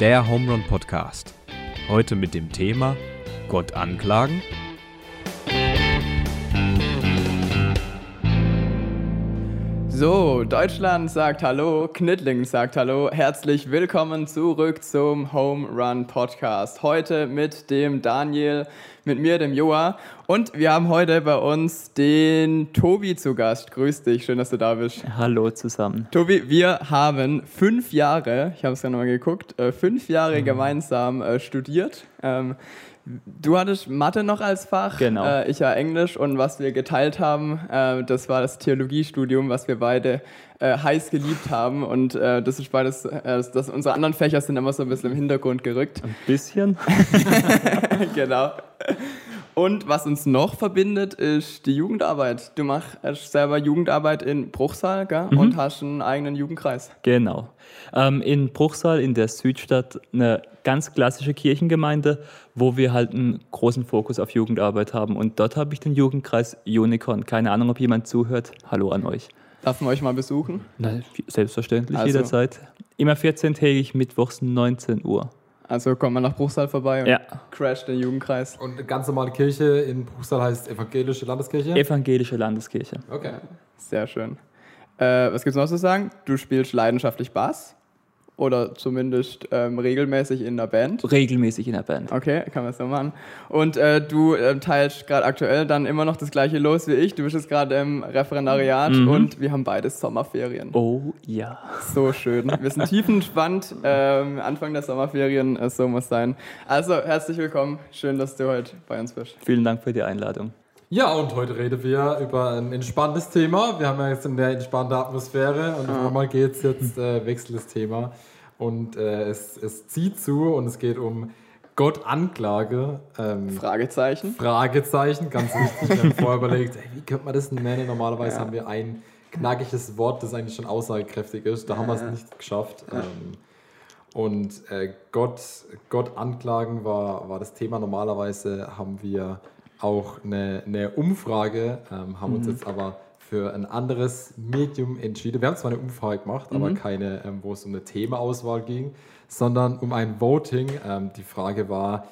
der Home Run Podcast. Heute mit dem Thema Gott anklagen. So, Deutschland sagt Hallo, Knittling sagt Hallo. Herzlich willkommen zurück zum Home Run Podcast. Heute mit dem Daniel, mit mir, dem Joa. Und wir haben heute bei uns den Tobi zu Gast. Grüß dich, schön, dass du da bist. Hallo zusammen. Tobi, wir haben fünf Jahre, ich habe es ja nochmal geguckt, äh, fünf Jahre gemeinsam äh, studiert. Du hattest Mathe noch als Fach, Genau. äh, ich ja Englisch und was wir geteilt haben, äh, das war das Theologiestudium, was wir beide äh, heiß geliebt haben und äh, das ist beides, äh, das, das, unsere anderen Fächer sind immer so ein bisschen im Hintergrund gerückt. Ein bisschen. genau. Und was uns noch verbindet, ist die Jugendarbeit. Du machst selber Jugendarbeit in Bruchsal gell? Mhm. und hast einen eigenen Jugendkreis. Genau. Ähm, in Bruchsal in der Südstadt eine ganz klassische Kirchengemeinde, wo wir halt einen großen Fokus auf Jugendarbeit haben. Und dort habe ich den Jugendkreis Unicorn. Keine Ahnung, ob jemand zuhört. Hallo an euch. Darf man euch mal besuchen? Na, selbstverständlich, Also- jederzeit. Immer 14-tägig, mittwochs 19 Uhr. Also kommt man nach Bruchsal vorbei und Ja. crasht den Jugendkreis. Und eine ganz normale Kirche in Bruchsal heißt Evangelische Landeskirche? Evangelische Landeskirche. okay. Sehr schön. Äh, was gibt's noch zu sagen? Du spielst leidenschaftlich Bass oder zumindest ähm, regelmäßig in der Band. Regelmäßig in der Band. Okay, kann man so machen. Und äh, du ähm, teilst gerade aktuell dann immer noch das gleiche los wie ich. Du bist jetzt gerade im Referendariat Mhm. und wir haben beide Sommerferien. Oh ja. So schön. Wir sind tiefenentspannt. Ähm, Anfang der Sommerferien, äh, so muss sein. Also herzlich willkommen. Schön, dass du heute bei uns bist. Vielen Dank für die Einladung. Ja, und heute reden wir über ein entspanntes Thema. Wir haben ja jetzt eine entspannte Atmosphäre und auf einmal geht es jetzt, äh, wechselt das Thema. Und äh, es, es zieht zu und es geht um Gott Anklage. Ähm, Fragezeichen. Fragezeichen, ganz wichtig. Wir haben vorher überlegt, ey, wie könnte man das nennen? Normalerweise Ja. haben wir ein knackiges Wort, das eigentlich schon aussagekräftig ist. Da haben wir es nicht geschafft. Ähm, und äh, Gott, Gott anklagen war, war das Thema. Normalerweise haben wir auch eine, eine Umfrage, ähm, haben uns jetzt aber für ein anderes Medium entschieden. Wir haben zwar eine Umfrage gemacht, aber keine, ähm, wo es um eine Themaauswahl ging, sondern um ein Voting. Ähm, die Frage war,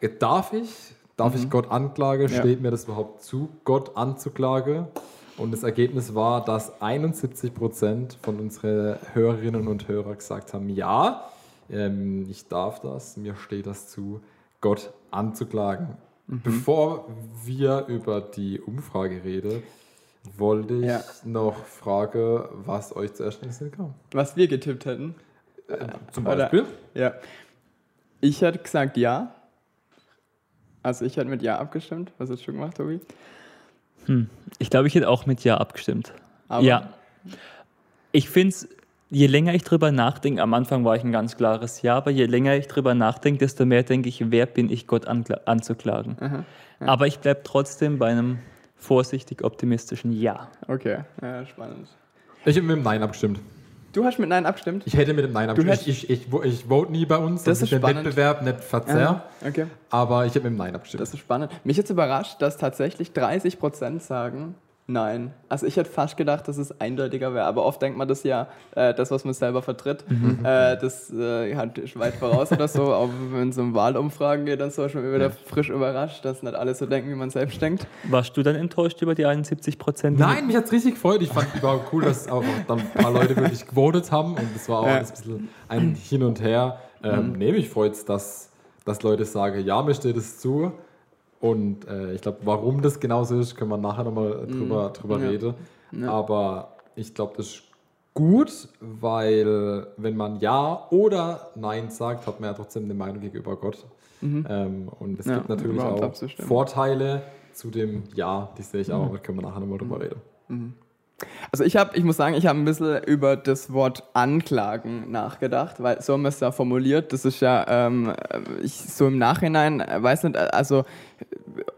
äh, darf ich, darf ich Gott anklage? Ja. Steht mir das überhaupt zu, Gott anzuklage? Und das Ergebnis war, dass 71 Prozent von unseren Hörerinnen und Hörern gesagt haben, ja, ähm, ich darf das, mir steht das zu, Gott anzuklagen. Bevor wir über die Umfrage reden, wollte ich Ja. noch fragen, was euch zuerst in den Sinn kam. Was wir getippt hätten. Zum Oder- Beispiel? Ja. Ich hätte gesagt ja. Also ich hätte mit ja abgestimmt. Was hast du gemacht, Tobi? Hm. Ich glaube, ich hätte auch mit Ja abgestimmt. Aber ja. Ich finde es, je länger ich drüber nachdenke, am Anfang war ich ein ganz klares Ja, aber je länger ich drüber nachdenke, desto mehr denke ich, wer bin ich, Gott anzuklagen. Aber ich bleibe trotzdem bei einem vorsichtig optimistischen Ja. Okay, ja, spannend. Ich habe mit dem Nein abgestimmt. Du hast mit Nein abgestimmt? Ich hätte mit dem Nein abgestimmt. Ich, ich, ich, ich vote nie bei uns, Das dass ist spannend. Wettbewerb nicht verzehr. Aha, Okay, Aber ich habe mit dem Nein abgestimmt. das ist spannend. Mich jetzt überrascht, dass tatsächlich 30% sagen Nein. Also ich hätte fast gedacht, dass es eindeutiger wäre. Aber oft denkt man das ja, äh, das, was man selber vertritt, äh, das äh, hat ist weit voraus oder so. Aber wenn es um Wahlumfragen geht, dann ist man schon wieder frisch überrascht, dass nicht alle so denken, wie man selbst denkt. Warst du dann enttäuscht über die 71 Prozent? Nein, mich hat es richtig gefreut. Ich fand überhaupt cool, dass auch dann ein paar Leute wirklich gewotet haben. Und es war auch Ja. ein bisschen ein Hin und Her. Ähm, Nee, mich freut es, dass, dass Leute sagen, ja, mir steht es zu. Und äh, ich glaube, warum das genauso ist, können wir nachher nochmal drüber, drüber Ja. reden. Aber ich glaube, das ist gut, weil wenn man Ja oder Nein sagt, hat man ja trotzdem eine Meinung gegenüber Gott. Ähm, und es Ja, gibt natürlich auch. Vorteile zu dem Ja, die sehe ich auch, aber können wir nachher nochmal drüber reden. Also ich habe, ich muss sagen, ich habe ein bisschen über das Wort Anklagen nachgedacht, weil so haben wir es ja formuliert. Das ist ja, ähm, ich so im Nachhinein, äh, weiß nicht, also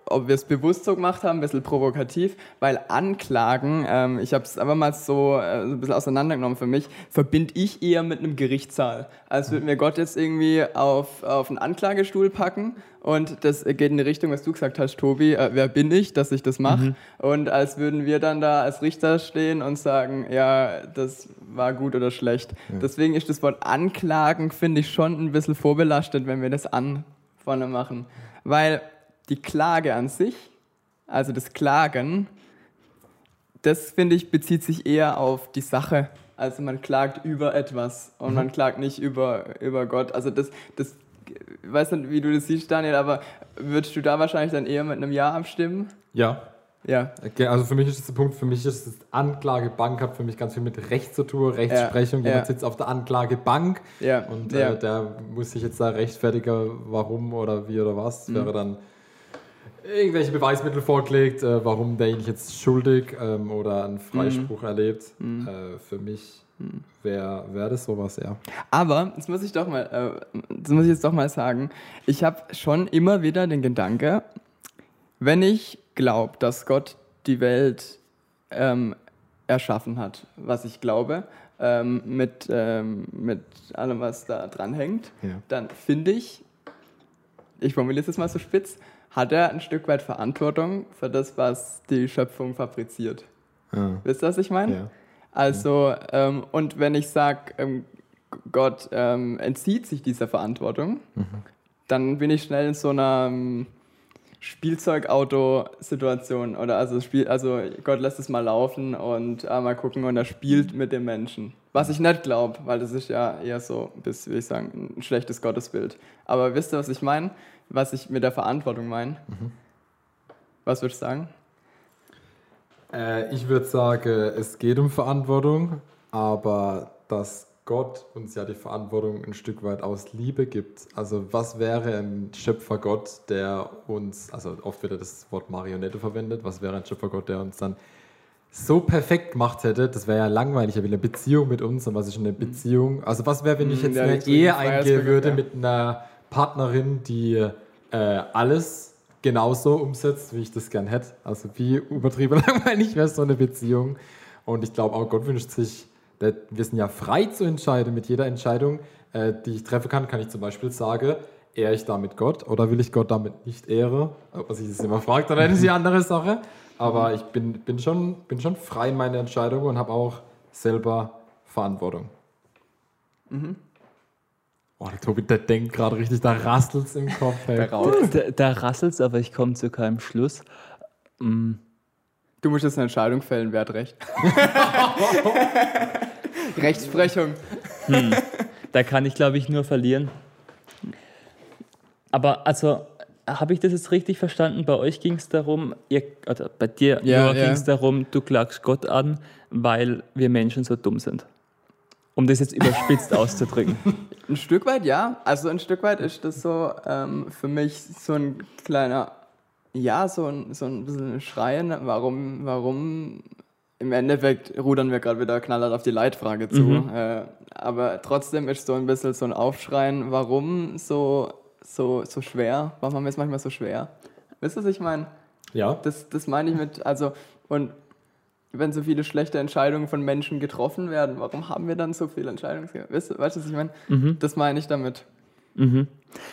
ob wir es bewusst so gemacht haben, ein bisschen provokativ, weil Anklagen, ähm, ich habe es aber mal so äh, ein bisschen auseinandergenommen für mich, verbinde ich eher mit einem Gerichtssaal. Als würde mir Gott jetzt irgendwie auf, auf einen Anklagestuhl packen und das geht in die Richtung, was du gesagt hast, Tobi, äh, wer bin ich, dass ich das mache? Mhm. Und als würden wir dann da als Richter stehen und sagen, ja, das war gut oder schlecht. Ja. Deswegen ist das Wort Anklagen, finde ich, schon ein bisschen vorbelastet, wenn wir das an vorne machen. Weil die Klage an sich, also das Klagen, das finde ich bezieht sich eher auf die Sache. Also man klagt über etwas und mhm. man klagt nicht über, über Gott. Also das, das, ich weiß nicht, wie du das siehst, Daniel, aber würdest du da wahrscheinlich dann eher mit einem Ja abstimmen? Ja. Ja. Okay, also für mich ist das der Punkt, für mich ist das Anklagebank, hat für mich ganz viel mit Recht zu tun, Rechtsprechung. Ja. Jemand ja. sitzt auf der Anklagebank ja. und ja. Äh, der muss sich jetzt da rechtfertigen, warum oder wie oder was. Mhm. Wäre dann irgendwelche Beweismittel vorgelegt, äh, warum derjenige jetzt schuldig ähm, oder einen Freispruch mhm. erlebt. Mhm. Äh, für mich. Wäre wär das sowas, ja. Aber, das muss ich doch mal, äh, das muss ich jetzt doch mal sagen, ich habe schon immer wieder den Gedanke, wenn ich glaube, dass Gott die Welt ähm, erschaffen hat, was ich glaube, ähm, mit, ähm, mit allem, was da dran hängt, ja. dann finde ich, ich formuliere es jetzt mal so spitz, hat er ein Stück weit Verantwortung für das, was die Schöpfung fabriziert. Ja. Wisst ihr, was ich meine? Ja. Also, ähm, und wenn ich sage, ähm, Gott ähm, entzieht sich dieser Verantwortung, mhm. dann bin ich schnell in so einer ähm, Spielzeugauto-Situation oder also Spiel, also Gott lässt es mal laufen und äh, mal gucken und er spielt mit dem Menschen. Was ich nicht glaube, weil das ist ja eher so, bis, wie ich sagen, ein schlechtes Gottesbild. Aber wisst ihr, was ich meine? Was ich mit der Verantwortung meine? Mhm. Was würdest du sagen? Äh, ich würde sagen, es geht um Verantwortung, aber dass Gott uns ja die Verantwortung ein Stück weit aus Liebe gibt. Also was wäre ein Schöpfergott, der uns, also oft wird das Wort Marionette verwendet, was wäre ein Schöpfergott, der uns dann so perfekt gemacht hätte, das wäre ja langweilig, er will eine Beziehung mit uns und was ist eine Beziehung? Also was wäre, wenn ich hm, jetzt eine Ehe eingehen würde mit einer Partnerin, die äh, alles genauso umsetzt, wie ich das gern hätte. Also wie übertrieben langweilig wäre so eine Beziehung. Und ich glaube auch Gott wünscht sich wir sind ja frei zu entscheiden. Mit jeder Entscheidung, äh, die ich treffen kann, kann ich zum Beispiel sagen, ehre ich damit Gott oder will ich Gott damit nicht ehren? Ob man sich das immer fragt, dann ist die andere Sache. Aber ich bin, bin, schon, bin schon frei in meiner Entscheidung und habe auch selber Verantwortung. Mhm. Oh, der Tobi, der denkt gerade richtig, da rasselt es im Kopf. Da, da, da rasselt es, aber ich komme zu keinem Schluss. Mhm. Du musst jetzt eine Entscheidung fällen, wer hat recht. Rechtsprechung. Hm. Da kann ich, glaube ich, nur verlieren. Aber also, habe ich das jetzt richtig verstanden? Bei euch ging es darum, ihr, oder bei dir ja, ja. ging es darum, du klagst Gott an, weil wir Menschen so dumm sind. Um das jetzt überspitzt auszudrücken. Ein Stück weit ja. Also ein Stück weit ist das so ähm, für mich so ein kleiner, ja, so ein, so ein bisschen Schreien, warum, warum im Endeffekt rudern wir gerade wieder knallhart auf die Leitfrage zu. Mhm. Äh, aber trotzdem ist so ein bisschen so ein Aufschreien, warum so, so, so schwer? Warum haben wir es manchmal so schwer? Wisst ihr, was ich meine? Ja. Das, das meine ich mit, also, und wenn so viele schlechte Entscheidungen von Menschen getroffen werden, warum haben wir dann so viele Entscheidungen? Weißt du, weißt du was ich meine? Mhm. Das meine ich damit. Mhm.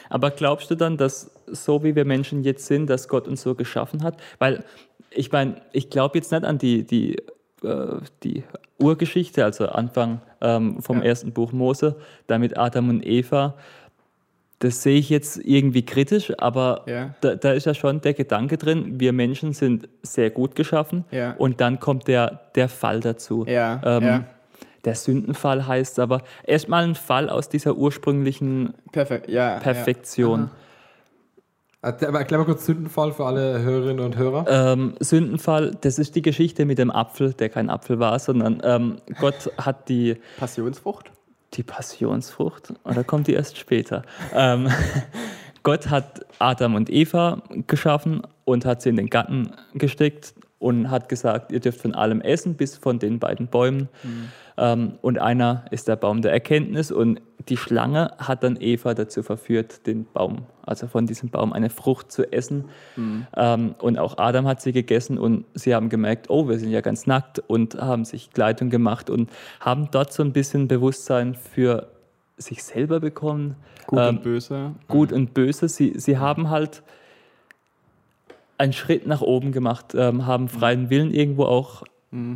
Aber glaubst du dann, dass so wie wir Menschen jetzt sind, dass Gott uns so geschaffen hat? Weil ich meine, ich glaube jetzt nicht an die, die äh, die Urgeschichte, also Anfang ähm, vom ja. ersten Buch Mose, da mit Adam und Eva. Das sehe ich jetzt irgendwie kritisch, aber ja. da, da, ist ja schon der Gedanke drin, wir Menschen sind sehr gut geschaffen ja. und dann kommt der, der Fall dazu. Ähm, der Sündenfall heißt aber erstmal ein Fall aus dieser ursprünglichen Perfekt. Perfektion. Erklär mal kurz Sündenfall für alle Hörerinnen und Hörer. Ähm, Sündenfall, das ist die Geschichte mit dem Apfel, der kein Apfel war, sondern ähm, Gott hat die. Passionsfrucht? Die Passionsfrucht? Oder kommt die erst später? ähm, Gott hat Adam und Eva geschaffen und hat sie in den Garten gesteckt und hat gesagt, ihr dürft von allem essen, bis von den beiden Bäumen. Mhm. Ähm, und einer ist der Baum der Erkenntnis und die Schlange hat dann Eva dazu verführt, den Baum, also von diesem Baum eine Frucht zu essen. Ähm, und auch Adam hat sie gegessen und sie haben gemerkt, oh, wir sind ja ganz nackt und haben sich Kleidung gemacht und haben dort so ein bisschen Bewusstsein für sich selber bekommen. Gut Ähm, und böse. gut und böse. Sie, sie haben halt einen Schritt nach oben gemacht, ähm, haben freien Willen irgendwo auch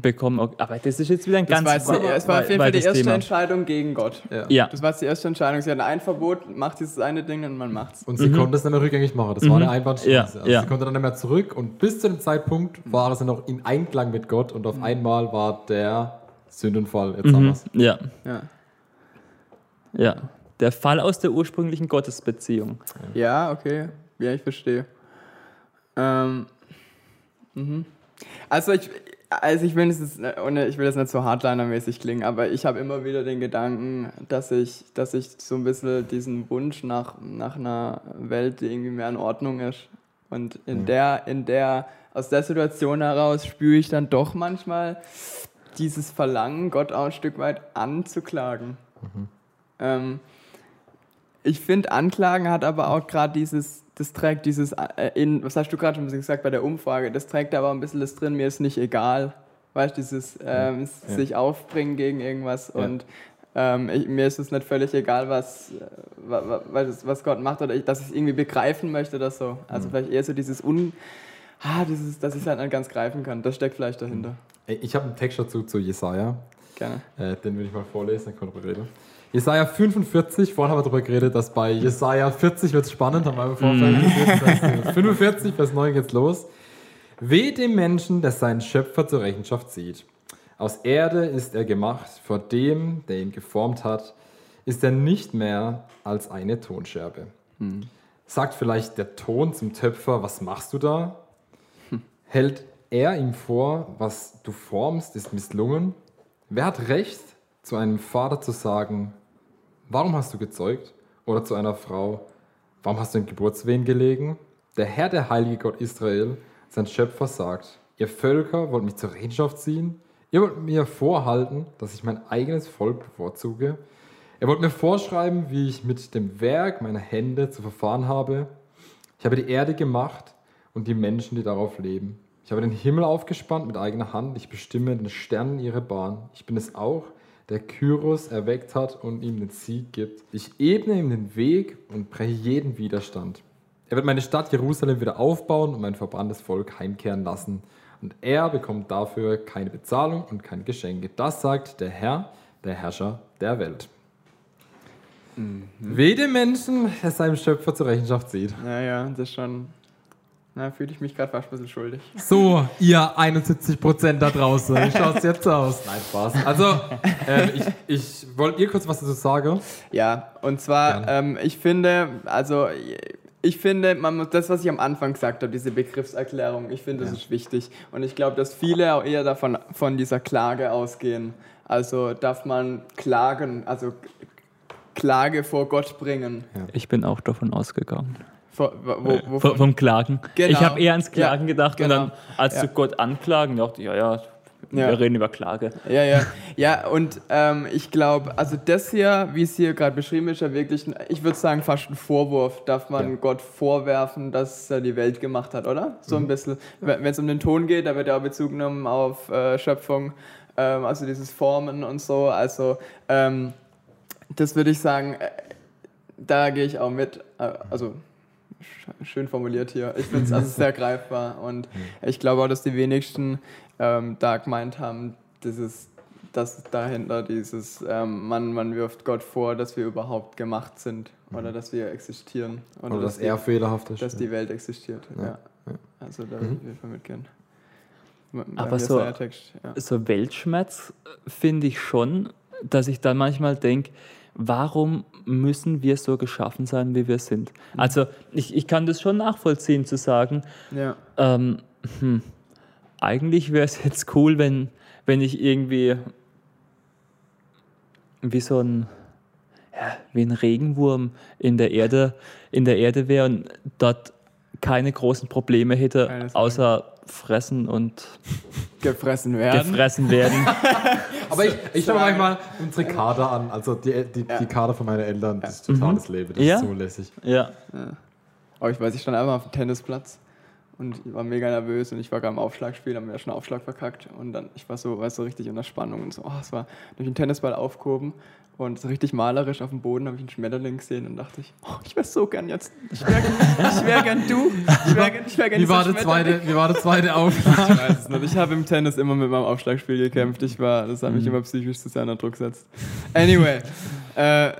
bekommen. Okay, Aber das ist jetzt wieder ein Das ganz war, es war auf jeden Fall die erste Thema. Entscheidung gegen Gott. Ja, Das war jetzt die erste Entscheidung. Sie hatten ein Verbot, macht dieses eine Ding und man macht's. Und sie konnte es nicht mehr rückgängig machen. Das war eine Einbahnstraße. Mhm. Ja, also ja. Sie konnte dann nicht mehr zurück und bis zu dem Zeitpunkt war es noch in Einklang mit Gott und auf Mhm. einmal war der Sündenfall. Jetzt wir es. ja, Ja. ja. Der Fall aus der ursprünglichen Gottesbeziehung. Ja, okay. Ja, ich verstehe. Ähm, mhm. Also ich, also ich will jetzt, ohne, ich will das nicht so hardliner-mäßig klingen, aber ich habe immer wieder den Gedanken, dass ich, dass ich so ein bisschen diesen Wunsch nach, nach einer Welt, die irgendwie mehr in Ordnung ist. Und in der, in der, aus der Situation heraus spüre ich dann doch manchmal dieses Verlangen, Gott auch ein Stück weit anzuklagen. Ähm, ich finde, Anklagen hat aber auch gerade dieses, das trägt dieses, äh, in, was hast du gerade schon gesagt bei der Umfrage, das trägt aber ein bisschen das drin, mir ist nicht egal. Weißt du, dieses ähm, Ja. sich aufbringen gegen irgendwas Ja. und ähm, ich, mir ist es nicht völlig egal, was, äh, wa- wa- was, was Gott macht oder ich, dass ich es irgendwie begreifen möchte oder so. Also Mhm. vielleicht eher so dieses Un, ah, dieses, dass ich es halt nicht ganz greifen kann. Das steckt vielleicht dahinter. Ey, Ich habe einen Text dazu zu Jesaja. Gerne. Äh, den will ich mal vorlesen, dann können wir reden. Jesaja 45, vorhin haben wir darüber geredet, dass bei Jesaja 40 wird es spannend, haben wir im Vorfeld heißt, 45, Vers 9 geht's los. Weh dem Menschen, der seinen Schöpfer zur Rechenschaft zieht. Aus Erde ist er gemacht, vor dem, der ihn geformt hat, ist er nicht mehr als eine Tonscherbe. Sagt vielleicht der Ton zum Töpfer, was machst du da? Hält er ihm vor, was du formst, ist misslungen? Wer hat Recht, zu einem Vater zu sagen, warum hast du gezeugt? Oder zu einer Frau, warum hast du in Geburtswehen gelegen? Der Herr, der heilige Gott Israel, sein Schöpfer, sagt, ihr Völker wollt mich zur Rechenschaft ziehen? Ihr wollt mir vorhalten, dass ich mein eigenes Volk bevorzuge? Ihr wollt mir vorschreiben, wie ich mit dem Werk meiner Hände zu verfahren habe? Ich habe die Erde gemacht und die Menschen, die darauf leben. Ich habe den Himmel aufgespannt mit eigener Hand. Ich bestimme den Sternen ihre Bahn. Ich bin es auch, der Kyros erweckt hat und ihm den Sieg gibt. Ich ebne ihm den Weg und breche jeden Widerstand. Er wird meine Stadt Jerusalem wieder aufbauen und mein verbranntes Volk heimkehren lassen. Und er bekommt dafür keine Bezahlung und keine Geschenke. Das sagt der Herr, der Herrscher der Welt. Weh dem Menschen, der seinem Schöpfer zur Rechenschaft zieht. Naja, das ist schon. Na, fühle ich mich gerade fast ein bisschen schuldig. So, ihr 71% da draußen, wie schaut's jetzt aus? Nein, Spaß. Also, ähm, ich, ich wollte ihr kurz was dazu sagen. Ja, und zwar, ähm, ich finde, also ich finde, man muss das, was ich am Anfang gesagt habe, diese Begriffserklärung, ich finde, das ist wichtig. Und ich glaube, dass viele auch eher davon von dieser Klage ausgehen. Also darf man klagen, also Klage vor Gott bringen. Ich bin auch davon ausgegangen. Vor, wo, wo, V- vom Klagen. Genau. Ich habe eher ans Klagen Ja, gedacht genau. und dann, als Ja. du Gott anklagen, dachte ich, ja, ja, Ja. wir reden über Klage. Ja, ja. Ja, und ähm, ich glaube, also das hier, wie es hier gerade beschrieben ist, ja wirklich, ich würde sagen, fast ein Vorwurf. Darf man Ja. Gott vorwerfen, dass er die Welt gemacht hat, oder? So Mhm. ein bisschen. Wenn es um den Ton geht, da wird ja auch Bezug genommen auf äh, Schöpfung, ähm, also dieses Formen und so. Also, ähm, das würde ich sagen, äh, da gehe ich auch mit. Äh, also, schön formuliert hier. Ich finde es also sehr greifbar und ich glaube auch, dass die wenigsten ähm, da gemeint haben, dieses, dass dahinter dieses, ähm, man, man wirft Gott vor, dass wir überhaupt gemacht sind oder dass wir existieren oder, Oder dass dass, er die, fehlerhaft ist. dass die Welt existiert. Ja. Ja, Also da würde ich auf jeden Fall mitgehen. Aber so- ja. So Weltschmerz äh, finde ich schon, dass ich dann manchmal denke, warum müssen wir so geschaffen sein, wie wir sind? Also ich, ich kann das schon nachvollziehen, zu sagen, Ja. ähm, hm, eigentlich wäre es jetzt cool, wenn, wenn ich irgendwie wie so ein, ja, wie ein Regenwurm in der Erde, in der Erde wäre und dort keine großen Probleme hätte, außer fressen und gefressen werden. gefressen werden. Aber ich, ich schaue manchmal unsere Kader an, also die, die, die Kader von meinen Eltern, das ist totales Leben, das Ja. ist so lässig. ja. Aber ich weiß, ich stand einmal auf dem Tennisplatz und ich war mega nervös und ich war gerade im Aufschlagspiel, haben wir ja schon Aufschlag verkackt und dann, ich war so, weißt du, richtig unter Spannung und so, oh, es war durch den Tennisball aufgehoben und so richtig malerisch auf dem Boden habe ich einen Schmetterling gesehen und dachte ich, oh, ich wäre so gern jetzt, ich wäre ich wär gern du, ich wäre gern, ich wär gern Wie war, der zweite, wie war der zweite Aufschlag? Ich weiß es nicht. Ich habe im Tennis immer mit meinem Aufschlagspiel gekämpft. Ich war, das hat mich Mhm. immer psychisch zu sehr unter Druck gesetzt. Anyway, äh,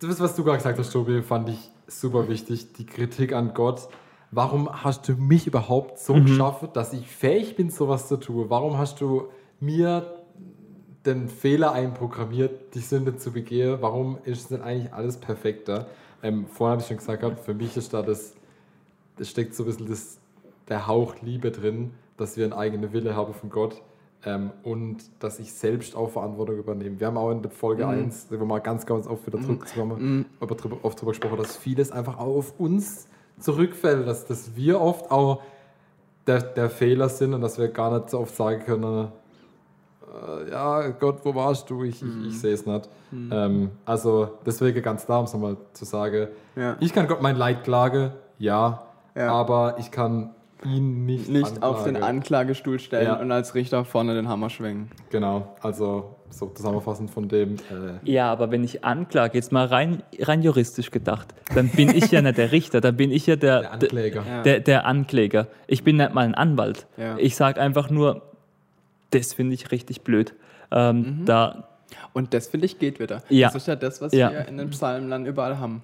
Das, was du gerade gesagt hast, Tobi, fand ich super wichtig. Die Kritik an Gott. Warum hast du mich überhaupt so geschaffen, dass ich fähig bin, sowas zu tun? Warum hast du mir den Fehler einprogrammiert, die Sünde zu begehen? Warum ist denn eigentlich alles perfekter? Ähm, vorhin habe ich schon gesagt, gehabt, für mich ist da das, das steckt so ein bisschen das, der Hauch Liebe drin, dass wir einen eigenen Wille haben von Gott ähm, und dass ich selbst auch Verantwortung übernehme. Wir haben auch in der Folge 1, wo wir ganz, ganz oft wieder zurückkommen, aber drüber, oft drüber gesprochen, dass vieles einfach auch auf uns zurückfällt, dass, dass wir oft auch der, der Fehler sind und dass wir gar nicht so oft sagen können, äh, ja, Gott, wo warst du? Ich, ich, ich sehe es nicht. Ähm, also deswegen ganz klar, um es nochmal zu sagen, Ja. ich kann Gott mein Leid klagen, ja, Ja. aber ich kann ihn nicht, nicht auf den. Anklagestuhl stellen Ja. und als Richter vorne den Hammer schwingen. Genau, also so zusammenfassend von dem. Äh, Ja, aber wenn ich anklage, jetzt mal rein, rein juristisch gedacht, dann bin ich ja nicht der Richter, dann bin ich ja der, der Ankläger. Der, der Ankläger. Ich bin nicht mal ein Anwalt. Ja. Ich sage einfach nur, das finde ich richtig blöd. Ähm, Da, Und das finde ich geht wieder. Ja. Das ist ja das, was Ja. wir in den Psalmen dann überall haben.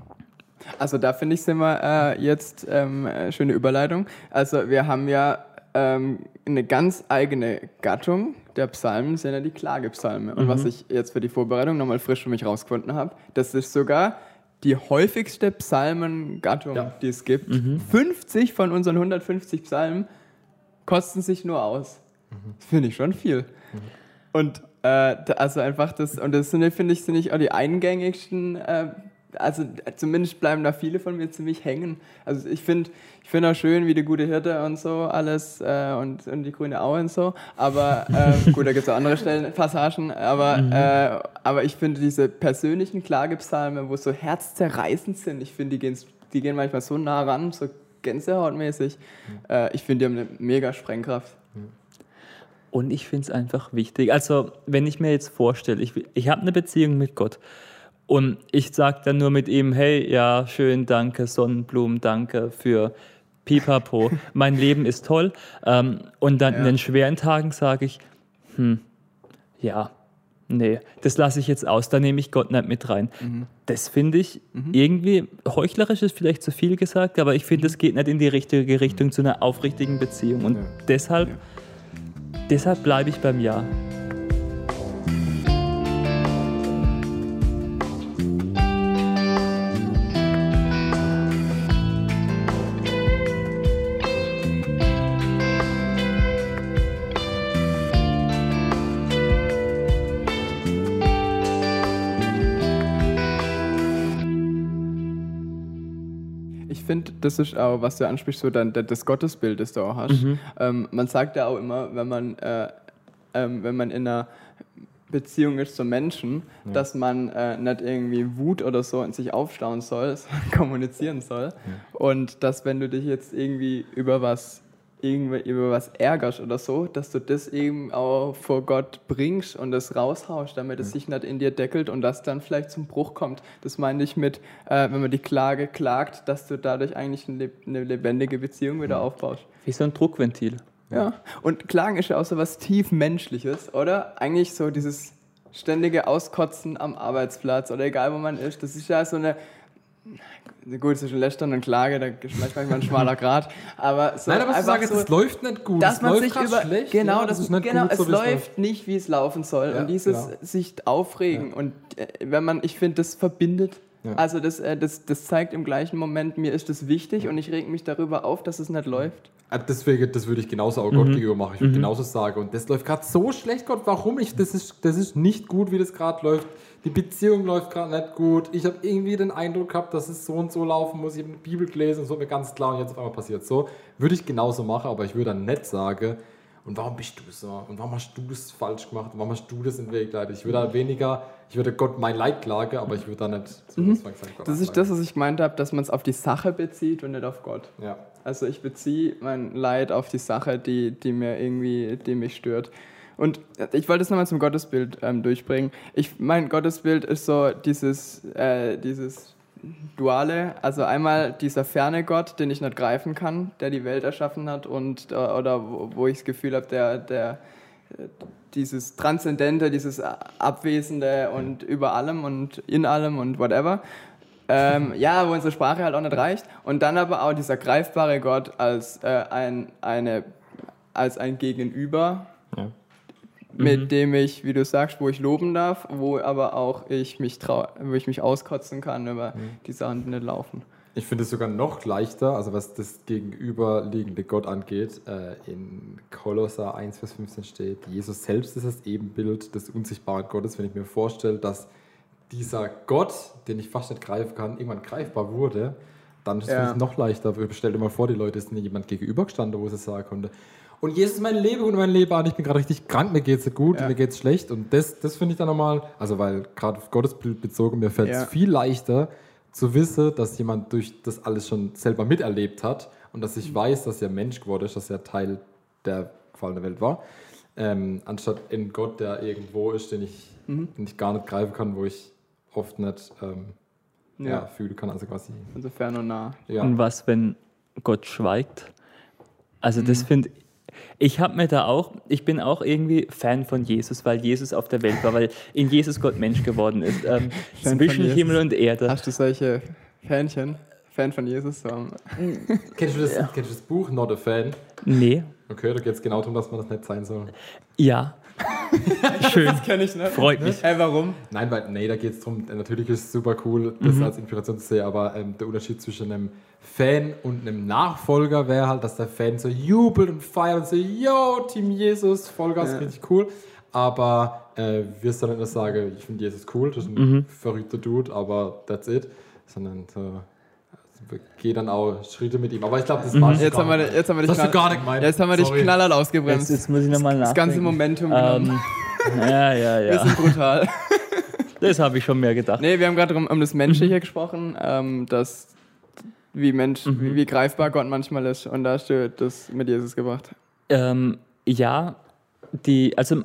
Also da finde ich, sind wir äh, jetzt, ähm, äh, schöne Überleitung. Also wir haben ja ähm, eine ganz eigene Gattung der Psalmen, sind ja die Klagepsalme. Und was ich jetzt für die Vorbereitung nochmal frisch für mich rausgefunden habe, das ist sogar die häufigste Psalmengattung, Ja. die es gibt. 50 von unseren 150 Psalmen kosten sich nur aus. Das finde ich schon viel. Und äh, also einfach das, und das sind, finde ich, sind nicht auch die eingängigsten, äh, also äh, zumindest bleiben da viele von mir ziemlich hängen. Also ich finde ich finde auch schön, wie die gute Hirte und so alles äh, und, und die grüne Aue und so. Aber äh, gut, da gibt es auch andere Stellen, Passagen, aber, äh, aber ich finde diese persönlichen Klagepsalme, wo so herzzerreißend sind, ich finde, die gehen, die gehen manchmal so nah ran, so gänsehautmäßig. Äh, ich finde, die haben eine mega Sprengkraft. Und ich finde es einfach wichtig. Also, wenn ich mir jetzt vorstelle, ich, ich habe eine Beziehung mit Gott und ich sage dann nur mit ihm, hey, ja, schön, danke, Sonnenblumen, danke für Pipapo, mein Leben ist toll. Ähm, und dann in Ja. den schweren Tagen sage ich, hm, ja, nee, das lasse ich jetzt aus, da nehme ich Gott nicht mit rein. Das finde ich irgendwie, heuchlerisch ist vielleicht zu viel gesagt, aber ich finde, es geht nicht in die richtige Richtung zu einer aufrichtigen Beziehung. Und Ja. deshalb, deshalb bleibe ich beim Ja. Das ist auch, was du ansprichst, so dann das Gottesbild, das du auch hast. Ähm, man sagt ja auch immer, wenn man, äh, ähm, wenn man in einer Beziehung ist zum Menschen, dass man äh, nicht irgendwie Wut oder so in sich aufstauen soll, sondern kommunizieren soll. Und dass, wenn du dich jetzt irgendwie über was irgendwie über was ärgerst oder so, dass du das eben auch vor Gott bringst und das raushaust, damit es sich nicht in dir deckelt und das dann vielleicht zum Bruch kommt. Das meine ich mit, äh, wenn man die Klage klagt, dass du dadurch eigentlich eine, leb- eine lebendige Beziehung wieder aufbaust. Wie so ein Druckventil. Ja. Und Klagen ist ja auch so was tief Menschliches, oder? Eigentlich so dieses ständige Auskotzen am Arbeitsplatz oder egal wo man ist. Das ist ja so eine. Gut, zwischen Lästern und Klage, da ist manchmal ein schmaler Grad. Aber so Nein, aber zu sagen, so, es läuft nicht gut. dass es man läuft sich über schlecht, genau, ja, das ist nicht genau gut, es so wie läuft nicht, wie es laufen soll Ja, und dieses genau. sich aufregen und äh, wenn man, ich finde, das verbindet. Ja. Also das, äh, das, das zeigt im gleichen Moment, mir ist das wichtig und ich reg mich darüber auf, dass es nicht läuft. Ah, Deswegen, das würde ich genauso auch Mhm. Gott gegenüber machen. Ich würde genauso sagen. Und das läuft gerade so schlecht, Gott. Warum? Ich, das, ist, das ist nicht gut, wie das gerade läuft. Die Beziehung läuft gerade nicht gut. Ich habe irgendwie den Eindruck gehabt, dass es so und so laufen muss. Ich habe eine Bibel gelesen und so mir ganz klar und jetzt auf einmal passiert so. Würde ich genauso machen, aber ich würde dann nicht sagen, und warum bist du so? Und warum hast du das falsch gemacht? Und warum hast du das in den Weg geleitet? Ich würde da weniger, ich würde Gott mein Leid klagen, aber ich würde da nicht so mhm. sagen, Gott Das ist das, was ich gemeint habe, dass man es auf die Sache bezieht und nicht auf Gott. Ja. Also ich beziehe mein Leid auf die Sache, die, die mir irgendwie, die mich stört. Und ich wollte es nochmal zum Gottesbild ähm, durchbringen. Ich, mein Gottesbild ist so dieses, äh, dieses Duale, also einmal dieser ferne Gott, den ich nicht greifen kann, der die Welt erschaffen hat und äh, oder wo, wo ich das Gefühl habe, der, der dieses Transzendente, dieses Abwesende und über allem und in allem und whatever. Ähm, ja, wo unsere Sprache halt auch nicht reicht. Und dann aber auch dieser greifbare Gott als, äh, ein, eine, als ein Gegenüber, Ja. mit dem ich, wie du sagst, wo ich loben darf, wo aber auch ich mich, trau wo ich mich auskotzen kann über die Sachen, die nicht laufen. Ich finde es sogar noch leichter, also was das gegenüberliegende Gott angeht. Äh, in Kolosser 1, Vers 15 steht, Jesus selbst ist das Ebenbild des unsichtbaren Gottes. Wenn ich mir vorstelle, dass dieser Gott, den ich fast nicht greifen kann, irgendwann greifbar wurde, dann ist es Ja. mich noch leichter. Stell dir mal vor, die Leute mir jemand gegenübergestanden, wo sie sagen konnte, und Jesus ist mein Leben und mein Leben an, ich bin gerade richtig krank, mir geht es gut, Ja. mir geht es schlecht. Und das, das finde ich dann nochmal, also weil gerade auf Gottesbild bezogen, mir fällt es Ja. viel leichter zu wissen, dass jemand durch das alles schon selber miterlebt hat und dass ich weiß, dass er Mensch geworden ist, dass er Teil der gefallenen Welt war, ähm, anstatt in Gott, der irgendwo ist, den ich, den ich gar nicht greifen kann, wo ich oft nicht ähm, ja. Ja. fühlen kann, also quasi. Also fern und nah. Ja. Und was, wenn Gott schweigt? Also das finde ich habe mir da auch, ich bin auch irgendwie Fan von Jesus, weil Jesus auf der Welt war, weil in Jesus Gott Mensch geworden ist. Ähm, Fan von zwischen Jesus. Himmel und Erde. Hast du solche Fähnchen? Fan von Jesus? So. Kennst, du das, kennst du das Buch Not a Fan? Nee. Okay, da geht es genau darum, dass man das nicht sein soll. Ja. Schön. Kenn ich nicht. Freut mich. Hey, warum? Nein, weil, nee, da geht es darum, natürlich ist es super cool, das Mhm. als Inspiration zu sehen, aber ähm, der Unterschied zwischen einem Fan und einem Nachfolger wäre halt, dass der Fan so jubelt und feiert und so, yo, Team Jesus, Vollgas, Ja. richtig cool. Aber äh, wir sollen nicht nur sagen, ich finde Jesus cool, das ist ein Mhm. verrückter Dude, aber that's it. Sondern so, also, geh dann auch Schritte mit ihm. Aber ich glaube, das war Mhm. Jetzt haben wir, jetzt haben wir dich, Das hast du knall- gar nicht gemeint. jetzt haben wir dich Sorry. knallhart Jetzt, ausgebremst. jetzt muss ich nochmal nachdenken. das ganze Momentum genommen. Ähm, ja, ja, Wir ja. sind brutal. Das habe ich schon mehr gedacht. Nee, wir haben gerade um, um das Menschliche gesprochen, ähm, dass wie Mensch, wie, wie greifbar Gott manchmal ist. Und da hast du das mit Jesus gebracht. Ähm, ja, die, also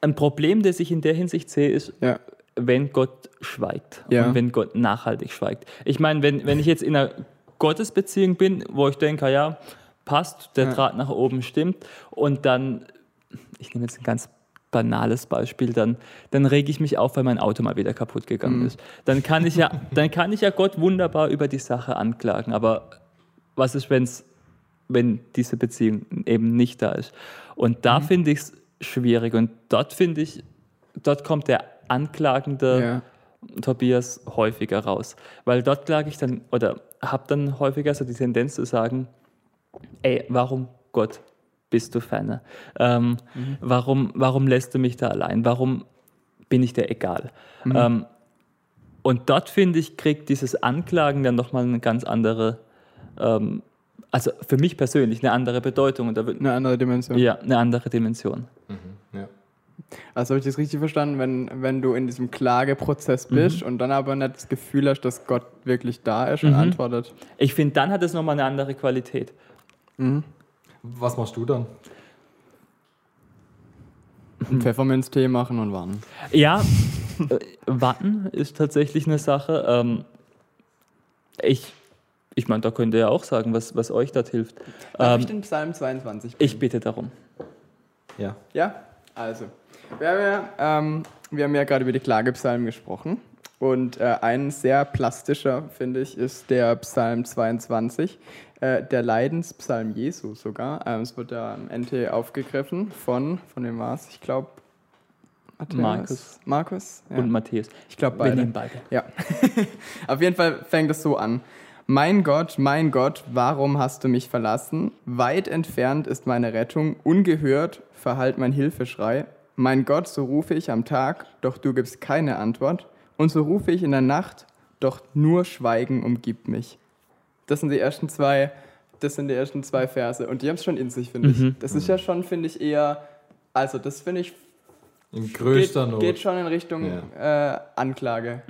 ein Problem, das ich in der Hinsicht sehe, ist, Ja. Wenn Gott schweigt Ja. und wenn Gott nachhaltig schweigt. Ich meine, wenn, wenn ich jetzt in einer Gottesbeziehung bin, wo ich denke, ja, passt, der Ja. Draht nach oben stimmt und dann, ich nehme jetzt ein ganz banales Beispiel, dann, dann rege ich mich auf, weil mein Auto mal wieder kaputt gegangen ist. Dann kann ich ja, dann kann ich ja Gott wunderbar über die Sache anklagen. Aber was ist, wenn's, wenn diese Beziehung eben nicht da ist? Und da finde ich es schwierig. Und dort finde ich, dort kommt der anklagende Ja. Tobias häufiger raus. Weil dort klage ich dann oder habe dann häufiger so die Tendenz zu sagen, ey, warum Gott bist du ferne? Ähm, warum, warum lässt du mich da allein? Warum bin ich dir egal? Ähm, und dort finde ich, kriegt dieses Anklagen dann nochmal eine ganz andere, ähm, also für mich persönlich eine andere Bedeutung und da wird Eine andere Dimension. ja eine andere Dimension. Ja. Also habe ich das richtig verstanden, wenn, wenn du in diesem Klageprozess bist und dann aber nicht das Gefühl hast, dass Gott wirklich da ist und antwortet. Ich finde, dann hat es nochmal eine andere Qualität. Was machst du dann? Einen Pfefferminztee machen und warten. Ja, äh, warten ist tatsächlich eine Sache. Ähm, ich ich meine, da könnt ihr ja auch sagen, was, was euch dort hilft. Darf Ähm, ich den Psalm 22 ich bitte darum. Ja. Ja, also. Wir haben ja, ähm, wir haben ja gerade über die Klagepsalmen gesprochen. Und äh, ein sehr plastischer, finde ich, ist der Psalm 22, äh, der Leidenspsalm Jesu sogar. Ähm, es wird ja am NT aufgegriffen von, von wem war es? Ich glaube, Markus. Markus? Ja. Und Matthäus. ich glaube Wir beide. nehmen beide. Ja. Auf jeden Fall fängt es so an. Mein Gott, mein Gott, warum hast du mich verlassen? Weit entfernt ist meine Rettung, ungehört verhallt mein Hilfeschrei. Mein Gott, so rufe ich am Tag, doch du gibst keine Antwort. Und so rufe ich in der Nacht, doch nur Schweigen umgibt mich. Das sind die ersten zwei, das sind die ersten zwei Verse. Und die haben es schon in sich, finde ich. Das ist ja schon, finde ich, eher, also das finde ich In größter geht, Not. geht schon in Richtung äh, Anklage.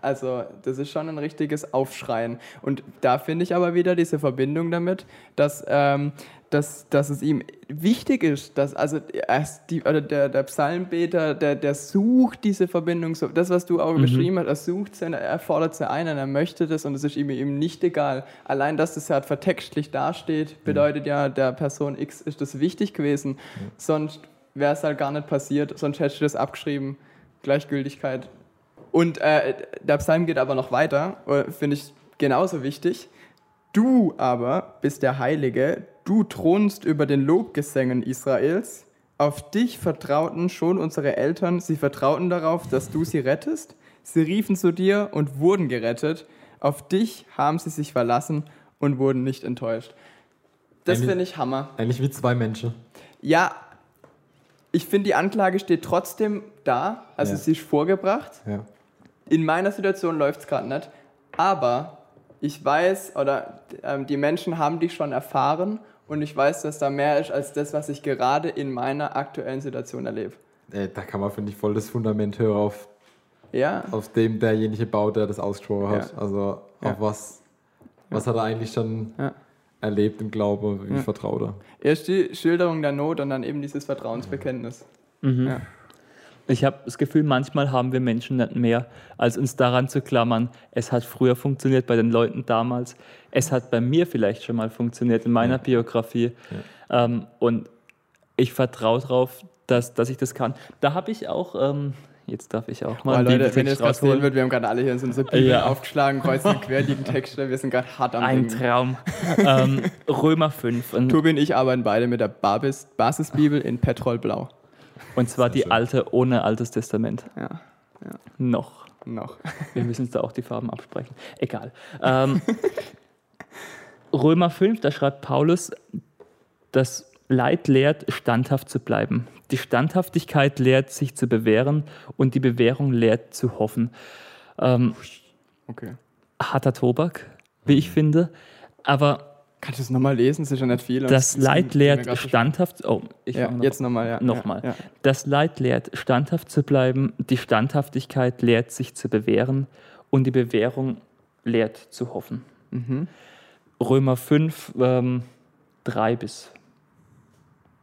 Also das ist schon ein richtiges Aufschreien. Und da finde ich aber wieder diese Verbindung damit, dass, ähm, dass, dass es ihm wichtig ist, dass also die, oder der, der Psalmbeter, der, der sucht diese Verbindung, so, das, was du auch beschrieben hast, er sucht sie, er fordert sie ein und er möchte das und es ist ihm eben nicht egal. Allein, dass das halt vertextlich dasteht, bedeutet ja, der Person X ist das wichtig gewesen. Sonst wäre es halt gar nicht passiert, sonst hättest du das abgeschrieben. Gleichgültigkeit. Und äh, der Psalm geht aber noch weiter, äh, finde ich genauso wichtig. Du aber bist der Heilige, du thronst über den Lobgesängen Israels. Auf dich vertrauten schon unsere Eltern, sie vertrauten darauf, dass du sie rettest. Sie riefen zu dir und wurden gerettet. Auf dich haben sie sich verlassen und wurden nicht enttäuscht. Das finde ich Hammer. Eigentlich wie zwei Menschen. Ja, ich finde, die Anklage steht trotzdem da, also Ja. sie ist vorgebracht. Ja. In meiner Situation läuft es gerade nicht, aber ich weiß, oder ähm, die Menschen haben dich schon erfahren und ich weiß, dass da mehr ist als das, was ich gerade in meiner aktuellen Situation erlebe. Äh, da kann man, finde ich, voll das Fundament hören, auf, Ja, auf dem derjenige baut, der das ausgesprochen hat. Ja. Also auf was, was hat er eigentlich schon. Erlebt im Glaube, wie Ja. vertraut er. erst die Schilderung der Not und dann eben dieses Vertrauensbekenntnis. Ja. Ich habe das Gefühl, manchmal haben wir Menschen nicht mehr, als uns daran zu klammern, es hat früher funktioniert bei den Leuten damals, es hat bei mir vielleicht schon mal funktioniert in meiner Biografie ähm, und ich vertraue darauf, dass, dass ich das kann. Da habe ich auch, ähm, jetzt darf ich auch mal Boah, einen Leute, wenn ihr das gerade sehen rausholen. würdet, wir haben gerade alle hier in unsere Bibel Ja. aufgeschlagen, kreuz und quer liegen Texte, wir sind gerade hart am Ein Denken. Traum. ähm, Römer 5. Und, Tobi und ich arbeiten beide mit der Babis, Basisbibel in Petrolblau. und zwar die schön. alte ohne Altes Testament. Ja, Noch. noch. Wir müssen uns da auch die Farben absprechen. Egal. Ähm, Römer 5, da schreibt Paulus, das Leid lehrt, standhaft zu bleiben. Die Standhaftigkeit lehrt, sich zu bewähren und die Bewährung lehrt, zu hoffen. Ähm, Okay. harter Tobak, wie ich finde. Aber Kannst du es nochmal lesen? Das ist ja nicht viel. das Leid lehrt, standhaft. Oh, ich Ja, noch- jetzt nochmal, ja. Nochmal. Ja, ja. Das Leid lehrt, standhaft zu bleiben, die Standhaftigkeit lehrt, sich zu bewähren und die Bewährung lehrt, zu hoffen. Mhm. Römer 5, ähm, 3 bis,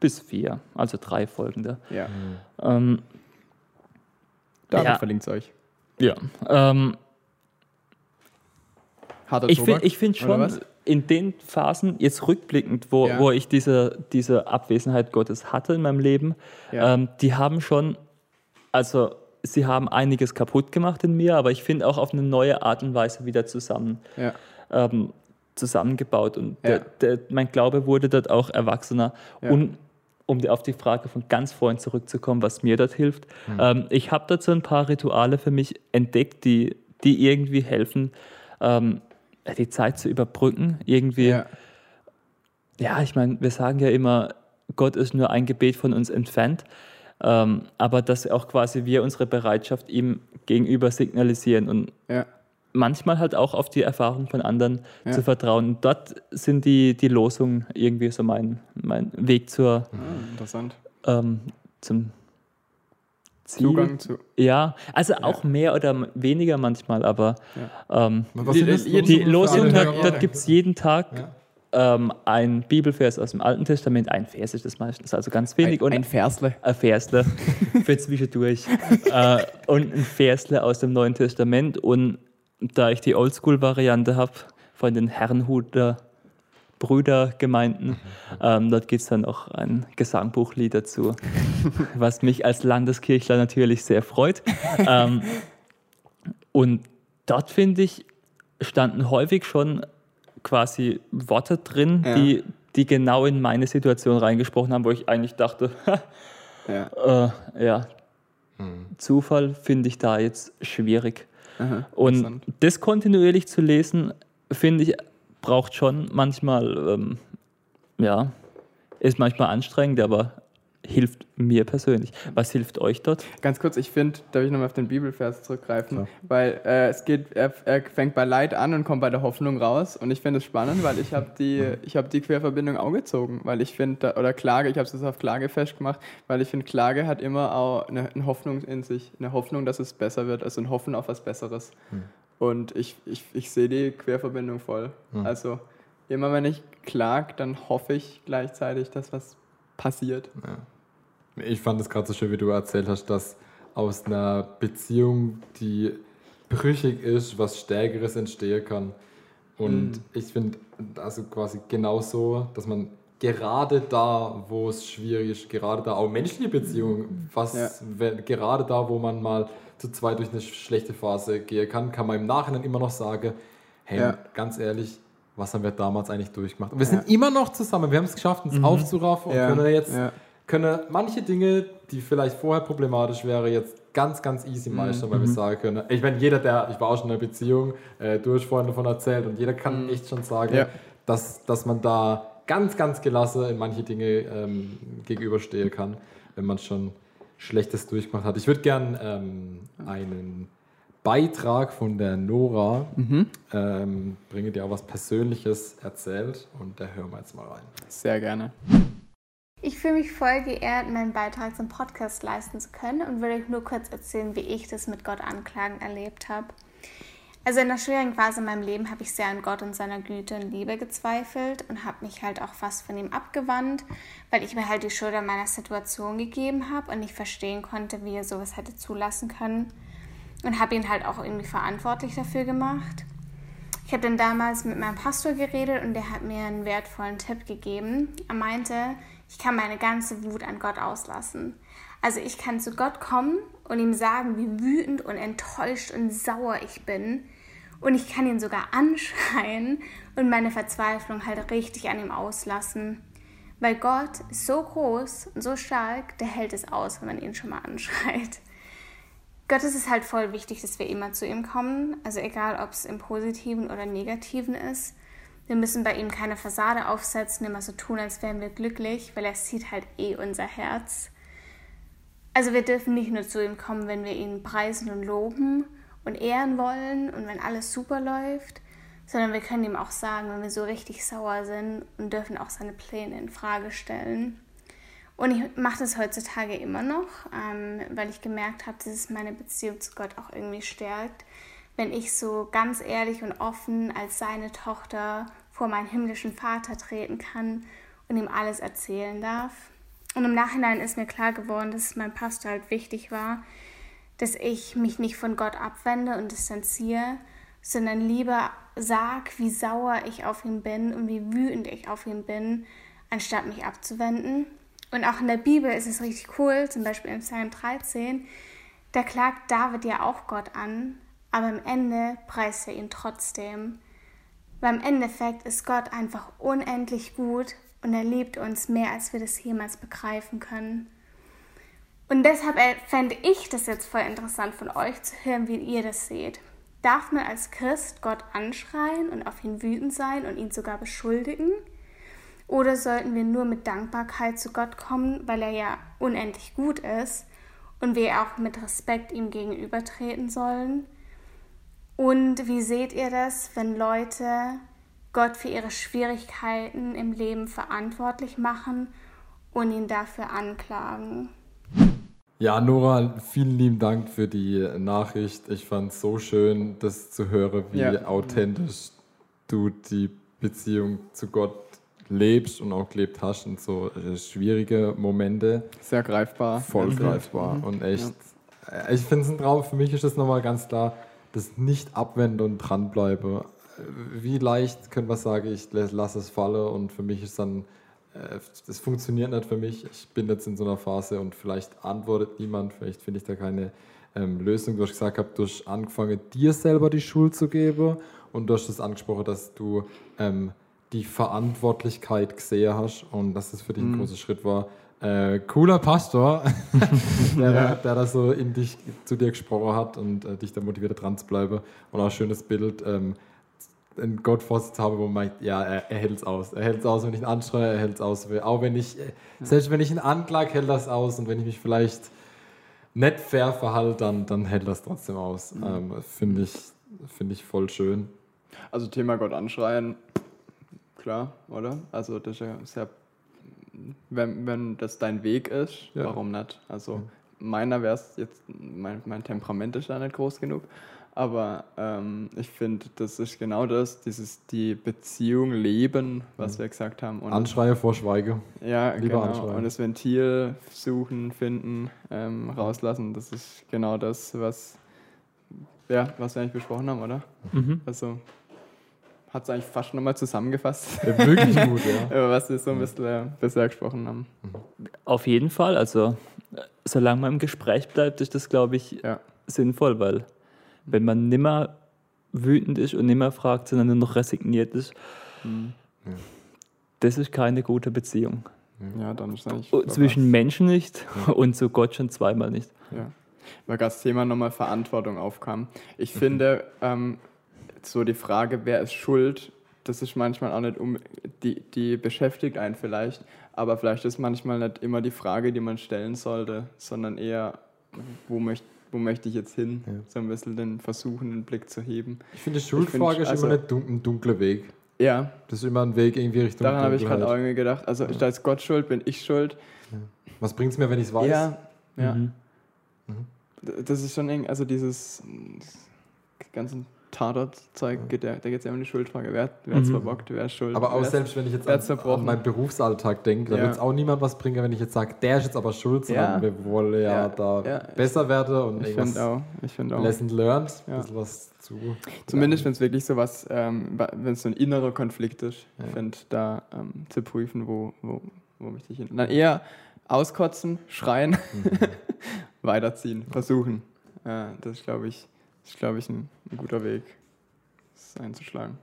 bis 4, also drei folgende. ja. Ähm, David Ja. verlinkt es euch. ja, ähm, Harter ich finde find schon in den Phasen, jetzt rückblickend, wo, Ja. wo ich diese, diese Abwesenheit Gottes hatte in meinem Leben, Ja. ähm, die haben schon, also sie haben einiges kaputt gemacht in mir, aber ich finde auch auf eine neue Art und Weise wieder zusammen, Ja. ähm, zusammengebaut. Und der, der, mein Glaube wurde dort auch erwachsener. Und um auf die Frage von ganz vorhin zurückzukommen, was mir dort hilft, Mhm. ähm, ich habe so ein paar Rituale für mich entdeckt, die, die irgendwie helfen, ähm, die Zeit zu überbrücken. Irgendwie, Ja. ja, ich meine, wir sagen ja immer, Gott ist nur ein Gebet von uns entfernt, ähm, aber dass auch quasi wir unsere Bereitschaft ihm gegenüber signalisieren und Ja. Manchmal halt auch auf die Erfahrung von anderen Ja. zu vertrauen. Und dort sind die, die Losungen irgendwie so mein, mein Weg zur, Ah, interessant. ähm, zum Ziel. Zugang zu. Ja, also auch mehr oder weniger manchmal, aber ähm, Was Die- das? die- die Losung, dort, dort gibt es jeden Tag Ja. ähm, ein Bibelvers aus dem Alten Testament, ein Vers ist das meistens, also ganz wenig. Ein, und ein Versle. ein Versle für zwischendurch äh, und ein Versle aus dem Neuen Testament. Und da ich die Oldschool-Variante habe von den Herrenhuter Brüdergemeinden, ähm, dort gibt es dann auch ein Gesangbuchlied dazu, was mich als Landeskirchler natürlich sehr freut. ähm, und dort finde ich, standen häufig schon quasi Worte drin, Ja. die, die genau in meine Situation reingesprochen haben, wo ich eigentlich dachte, Ja. äh, ja, Zufall finde ich da jetzt schwierig. Aha, Und das kontinuierlich zu lesen, finde ich, braucht schon manchmal, ähm, ja, ist manchmal anstrengend, aber hilft mir persönlich. Was hilft euch dort? Ganz kurz, ich finde, darf ich nochmal auf den Bibelvers zurückgreifen, ja. weil äh, es geht, er, er, fängt bei Leid an und kommt bei der Hoffnung raus und ich finde es spannend, weil ich habe die, ich habe die Querverbindung auch gezogen, weil ich finde, oder Klage, ich habe es auf Klage festgemacht, weil ich finde, Klage hat immer auch eine, eine, Hoffnung in sich, eine Hoffnung, dass es besser wird, also ein Hoffen auf was Besseres. Hm. Und ich, ich, ich sehe die Querverbindung voll. Hm. Also immer wenn ich klage, dann hoffe ich gleichzeitig, dass was passiert. Ja. Ich fand es gerade so schön, wie du erzählt hast, dass aus einer Beziehung, die brüchig ist, was Stärkeres entstehen kann. Und mm. ich finde, also quasi genauso, dass man gerade da, wo es schwierig ist, gerade da, auch menschliche Beziehungen, was, ja. wenn, gerade da, wo man mal zu zweit durch eine schlechte Phase gehen kann, kann man im Nachhinein immer noch sagen, hey, ja. ganz ehrlich, was haben wir damals eigentlich durchgemacht? Und wir sind immer noch zusammen, wir haben es geschafft, uns mhm. aufzuraffen und können jetzt können manche Dinge, die vielleicht vorher problematisch wären, jetzt ganz, ganz easy mhm. meistern, weil wir mhm. sagen können, ich meine, jeder, der, ich war auch schon in einer Beziehung, äh, du hast vorhin davon erzählt und jeder kann mhm. echt schon sagen, ja. dass, dass man da ganz, ganz gelassen in manche Dinge ähm, gegenüberstehen kann, wenn man schon Schlechtes durchgemacht hat. Ich würde gern ähm, einen Beitrag von der Nora mhm. ähm, bringen, die auch was Persönliches erzählt und da hören wir jetzt mal rein. Sehr gerne. Ich fühle mich voll geehrt, meinen Beitrag zum Podcast leisten zu können und will euch nur kurz erzählen, wie ich das mit Gott anklagen erlebt habe. Also in der schwierigen Phase in meinem Leben habe ich sehr an Gott und seiner Güte und Liebe gezweifelt und habe mich halt auch fast von ihm abgewandt, weil ich mir halt die Schuld an meiner Situation gegeben habe und nicht verstehen konnte, wie er sowas hätte zulassen können und habe ihn halt auch irgendwie verantwortlich dafür gemacht. Ich habe dann damals mit meinem Pastor geredet und der hat mir einen wertvollen Tipp gegeben. Er meinte, ich kann meine ganze Wut an Gott auslassen. Also ich kann zu Gott kommen und ihm sagen, wie wütend und enttäuscht und sauer ich bin. Und ich kann ihn sogar anschreien und meine Verzweiflung halt richtig an ihm auslassen. Weil Gott ist so groß und so stark, der hält es aus, wenn man ihn schon mal anschreit. Gott ist es halt voll wichtig, dass wir immer zu ihm kommen. Also egal, ob es im Positiven oder Negativen ist. Wir müssen bei ihm keine Fassade aufsetzen, immer so tun, als wären wir glücklich, weil er sieht halt eh unser Herz. Also wir dürfen nicht nur zu ihm kommen, wenn wir ihn preisen und loben und ehren wollen und wenn alles super läuft, sondern wir können ihm auch sagen, wenn wir so richtig sauer sind und dürfen auch seine Pläne in Frage stellen. Und ich mache das heutzutage immer noch, ähm, weil ich gemerkt habe, dass es meine Beziehung zu Gott auch irgendwie stärkt wenn ich so ganz ehrlich und offen als seine Tochter vor meinen himmlischen Vater treten kann und ihm alles erzählen darf. Und im Nachhinein ist mir klar geworden, dass es meinem Pastor halt wichtig war, dass ich mich nicht von Gott abwende und distanziere, sondern lieber sag, wie sauer ich auf ihn bin und wie wütend ich auf ihn bin, anstatt mich abzuwenden. Und auch in der Bibel ist es richtig cool, zum Beispiel im Psalm 13, da klagt David ja auch Gott an, aber am Ende preist er ihn trotzdem. Weil im Endeffekt ist Gott einfach unendlich gut und er liebt uns mehr, als wir das jemals begreifen können. Und deshalb fände ich das jetzt voll interessant von euch zu hören, wie ihr das seht. Darf man als Christ Gott anschreien und auf ihn wütend sein und ihn sogar beschuldigen? Oder sollten wir nur mit Dankbarkeit zu Gott kommen, weil er ja unendlich gut ist und wir auch mit Respekt ihm gegenübertreten sollen? Und wie seht ihr das, wenn Leute Gott für ihre Schwierigkeiten im Leben verantwortlich machen und ihn dafür anklagen? Ja, Nora, vielen lieben Dank für die Nachricht. Ich fand es so schön, das zu hören, wie ja. authentisch du die Beziehung zu Gott lebst und auch gelebt hast und so äh, schwierige Momente. Sehr greifbar. Voll mhm. greifbar mhm. und echt. Ja. Ich finde es ein Traum. Für mich ist das nochmal ganz klar das nicht abwende und dranbleibe. Wie leicht können wir sagen, ich lasse es fallen und für mich ist dann, äh, das funktioniert nicht für mich. Ich bin jetzt in so einer Phase und vielleicht antwortet niemand, vielleicht finde ich da keine ähm, Lösung. Du hast gesagt, gehabt, du hast angefangen, dir selber die Schuld zu geben und du hast das angesprochen, dass du ähm, die Verantwortlichkeit gesehen hast und dass das für dich ein mhm. großer Schritt war, äh, cooler Pastor, der, ja. der da so in dich, zu dir gesprochen hat und äh, dich da motiviert dran zu bleiben. Und auch ein schönes Bild, ähm, einen Gott vor sich habe, wo man meint, ja, er, er hält es aus. Er hält es aus, wenn ich ihn anstreue, er hält es aus. Auch wenn ich, äh, selbst wenn ich ihn anklage, hält das aus. Und wenn ich mich vielleicht nicht fair verhalte, dann, dann hält das trotzdem aus. Mhm. Ähm, Finde ich, find ich voll schön. Also Thema Gott anschreien, klar, oder? Also das ist ja sehr, wenn, wenn das dein Weg ist, Ja. warum nicht? Also meiner wäre es jetzt, mein, mein Temperament ist da nicht groß genug, aber ähm, ich finde, das ist genau das, dieses die Beziehung leben, was wir gesagt haben. Und Anschreie vor Schweige. ja, Lieber genau. anschreien. Und das Ventil suchen, finden, ähm, rauslassen, das ist genau das, was, ja, was wir eigentlich besprochen haben, oder? Mhm. Also hat es eigentlich fast nochmal zusammengefasst, Ja, wirklich gut, ja. über was wir so ein bisschen äh, bisher gesprochen haben. Auf jeden Fall. Also, äh, solange man im Gespräch bleibt, ist das, glaube ich, Ja. sinnvoll, weil wenn man nimmer wütend ist und nimmer fragt, sondern nur noch resigniert ist, Mhm. das ist keine gute Beziehung. Ja, dann ist eigentlich. Oh, Zwischen Menschen nicht und zu Gott schon zweimal nicht. Ja. Weil das Thema nochmal Verantwortung aufkam. Ich finde, ähm, so die Frage, wer ist schuld, das ist manchmal auch nicht um, die, die beschäftigt einen vielleicht, aber vielleicht ist manchmal nicht immer die Frage, die man stellen sollte, sondern eher, wo möchte wo möchte ich jetzt hin? Ja. So ein bisschen den Versuchen, den Blick zu heben. Ich finde, die Schuldfrage find, ist also- immer ein dunkler Weg. Ja, Das ist immer ein Weg irgendwie Richtung daran habe ich gerade auch irgendwie gedacht. Also ist da jetzt Gott schuld, bin ich schuld? Was bringt es mir, wenn ich es weiß? Ja, ja. Mhm. D- Das ist schon eng, also dieses das ganze Tatort-Zeug, geht ja, da geht es ja um die Schuldfrage. Wer, hat's Mhm. verbockt, wer ist schuld? Aber auch selbst wenn ich jetzt an, an meinen Berufsalltag denke, da Ja. wird es auch niemand was bringen, wenn ich jetzt sage, der ist jetzt aber schuld, Ja. sondern wir wollen ja, Ja, da ja. besser werden und Ich irgendwas auch. Ich finde auch. Lesson learned, Ja. was zu. Zumindest wenn es wirklich so was, ähm, wenn es so ein innerer Konflikt ist, Ja. finde, da ähm, zu prüfen, wo, wo, wo möchte ich hin. Dann eher auskotzen, schreien, weiterziehen, versuchen. Ja, das ist, glaube ich, ist, glaube ich, ein, ein guter Weg, das einzuschlagen.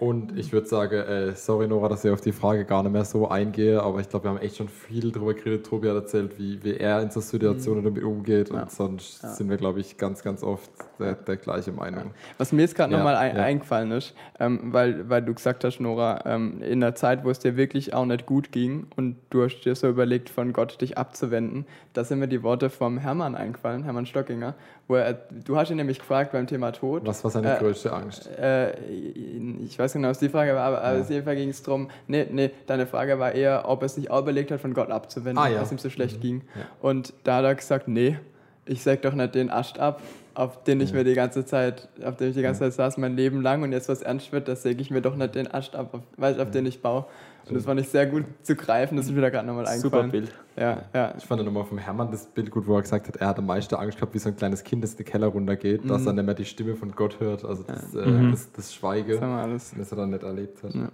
Und ich würde sagen, äh, sorry Nora, dass ich auf die Frage gar nicht mehr so eingehe, aber ich glaube, wir haben echt schon viel darüber geredet. Tobi hat erzählt, wie, wie er in so Situationen damit umgeht Mhm. Ja. und sonst Ja. sind wir, glaube ich, ganz, ganz oft der, der gleiche Meinung. Was mir jetzt gerade nochmal ein, eingefallen ist, ähm, weil, weil du gesagt hast, Nora, ähm, in der Zeit, wo es dir wirklich auch nicht gut ging und du hast dir so überlegt, von Gott dich abzuwenden, da sind mir die Worte vom Hermann eingefallen, Hermann Stockinger, wo er, du hast ihn nämlich gefragt beim Thema Tod. Was war seine Äh, größte Angst? Äh, ich weiß genau, was die Frage war, aber, aber Ja. auf jeden Fall ging es darum, nee, nee, deine Frage war eher, ob er sich auch überlegt hat, von Gott abzuwenden, Ah, ja. es ihm so schlecht ging. Ja. Und da hat er gesagt, nee, ich säg doch nicht den Ast ab, auf den ich mir die ganze Zeit, auf dem ich die ganze Zeit saß, mein Leben lang und jetzt was ernst wird, da säge ich mir doch nicht den Ast ab, auf, auf den ich baue. Und das fand ich sehr gut zu greifen, das ist mir da gerade nochmal Super eingefallen. Bild. Ja, ja. Ich fand nochmal vom Hermann das Bild gut, wo er gesagt hat, er hat am meisten Angst gehabt, wie so ein kleines Kind, das den Keller runtergeht, dass Mhm. er nicht mehr die Stimme von Gott hört, also das, äh, Mhm. das, das Schweige, Das alles. das er dann nicht erlebt hat. Ja.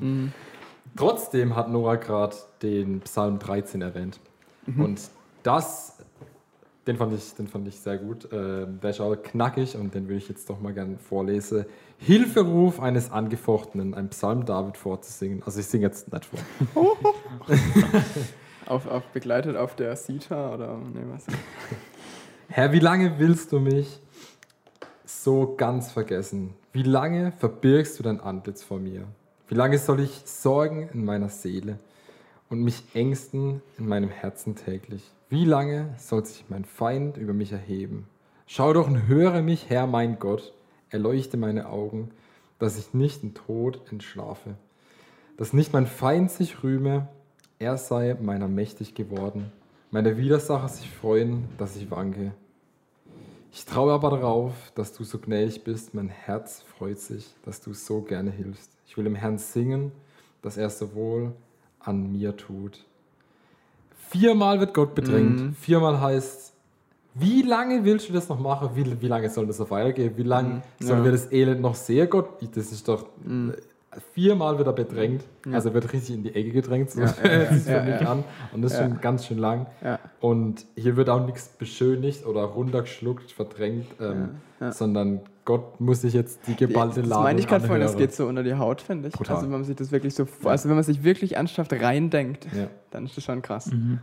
Mhm. Trotzdem hat Nora gerade den Psalm 13 erwähnt. Mhm. Und das, den fand ich, den fand ich sehr gut. Ähm, der ist auch knackig und den würde ich jetzt doch mal gerne vorlesen. Hilferuf eines Angefochtenen, ein Psalm David vorzusingen. Also ich singe jetzt nicht vor. Auf, auf, begleitet auf der Sita oder nee, was? Herr, wie lange willst du mich so ganz vergessen? Wie lange verbirgst du dein Antlitz vor mir? Wie lange soll ich sorgen in meiner Seele und mich ängsten in meinem Herzen täglich? Wie lange soll sich mein Feind über mich erheben? Schau doch und höre mich, Herr mein Gott, erleuchte meine Augen, dass ich nicht in Tod entschlafe, dass nicht mein Feind sich rühme, er sei meiner mächtig geworden, meine Widersacher sich freuen, dass ich wanke. Ich traue aber darauf, dass du so gnädig bist, mein Herz freut sich, dass du so gerne hilfst. Ich will dem Herrn singen, dass er so wohl an mir tut. Viermal wird Gott bedrängt. Mhm. Viermal heißt, wie lange willst du das noch machen? Wie, wie lange soll das noch weitergehen? Wie lange Mhm. sollen Ja. wir das Elend noch sehen, Gott? Das ist doch. Mhm. Viermal wird er bedrängt. Ja. Also er wird richtig in die Ecke gedrängt. So Ja, ja, ja, für mich ja. an. Und das ist Ja. schon ganz schön lang. Und hier wird auch nichts beschönigt oder runtergeschluckt, verdrängt, ähm, Ja, ja. sondern Gott muss sich jetzt die geballte das Ladung meine ich gerade vorhin, das geht so unter die Haut, finde ich. Brutal. Also wenn man sich das wirklich so, also wenn man sich wirklich ernsthaft reindenkt, Ja. dann ist das schon krass. Mhm.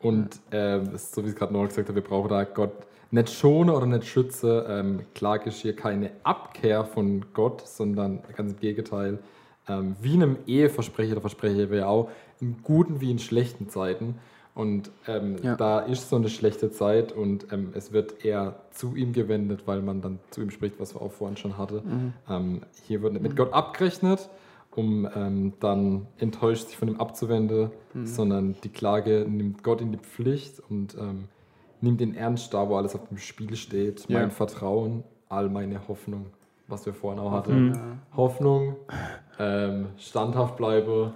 Und ähm, so wie es gerade Noah gesagt hat, wir brauchen da Gott nicht schonen oder nicht schützen. Ähm, Klage ist hier keine Abkehr von Gott, sondern ganz im Gegenteil. Ähm, wie einem Eheversprecher oder Versprecher wäre auch in guten wie in schlechten Zeiten. Und ähm, Ja. da ist so eine schlechte Zeit und ähm, es wird eher zu ihm gewendet, weil man dann zu ihm spricht, was wir auch vorhin schon hatte. Ähm, hier wird nicht mit Gott abgerechnet, um ähm, dann enttäuscht sich von ihm abzuwenden, sondern die Klage nimmt Gott in die Pflicht und ähm, nimmt ihn ernst da, wo alles auf dem Spiel steht. Ja. Mein Vertrauen, all meine Hoffnung, was wir vorhin auch hatten. Hoffnung, ähm, standhaft bleibe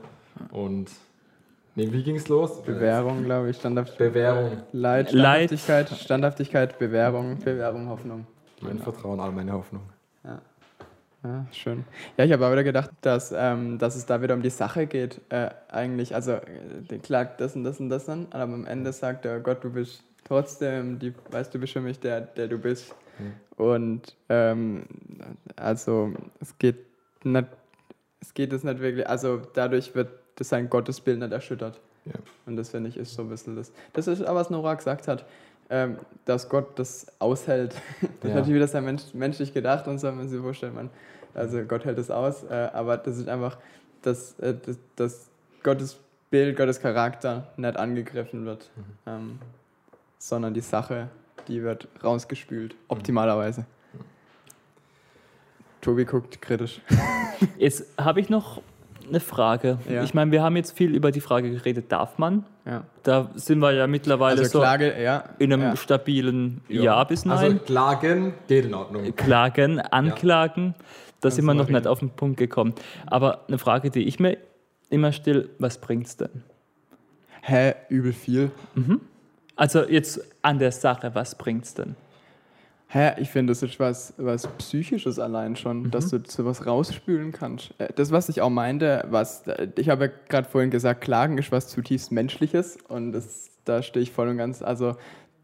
und nee, wie ging es los? Bewährung, glaube ich. Standhaftigkeit. Bewährung. Leid, Leid. Standhaftigkeit, Standhaftigkeit, Bewährung, Bewährung, Hoffnung. Mein Vertrauen, all meine Hoffnung. Ja, schön. Ja, ich habe auch wieder gedacht, dass, ähm, dass es da wieder um die Sache geht, äh, eigentlich. Also, äh, der klagt das und das und das an, aber am Ende sagt er, Gott, du bist trotzdem, die, weißt du, bist für mich der, der du bist. Und ähm, also, es geht nicht, es geht es nicht wirklich, also dadurch wird das sein Gottesbild nicht erschüttert. Ja. Und das finde ich ist so ein bisschen das. Das ist auch, was Nora gesagt hat, ähm, dass Gott das aushält. Das ist Ja. natürlich wieder sehr mensch, menschlich gedacht und so, wenn man sich vorstellt, man, also Gott hält es aus, äh, aber das ist einfach, dass, äh, dass, dass Gottes Bild, Gottes Charakter nicht angegriffen wird, ähm, sondern die Sache, die wird rausgespült, optimalerweise. Tobi guckt kritisch. Jetzt habe ich noch eine Frage. Ja. Ich meine, wir haben jetzt viel über die Frage geredet, darf man? Ja. Da sind wir ja mittlerweile Also so Klage, ja. in einem ja. stabilen Ja, bis Nein. Also Klagen geht in Ordnung. Klagen, Anklagen, da sind wir noch nicht auf den Punkt gekommen. Aber eine Frage, die ich mir immer still, was bringt's denn? Hä, übel viel. Also jetzt an der Sache, was bringt's denn? Hä, ich finde, das ist was, was Psychisches allein schon, dass du sowas rausspülen kannst. Äh, Das, was ich auch meinte, was, äh, ich habe ja gerade vorhin gesagt, Klagen ist was zutiefst Menschliches und das, da stehe ich voll und ganz, also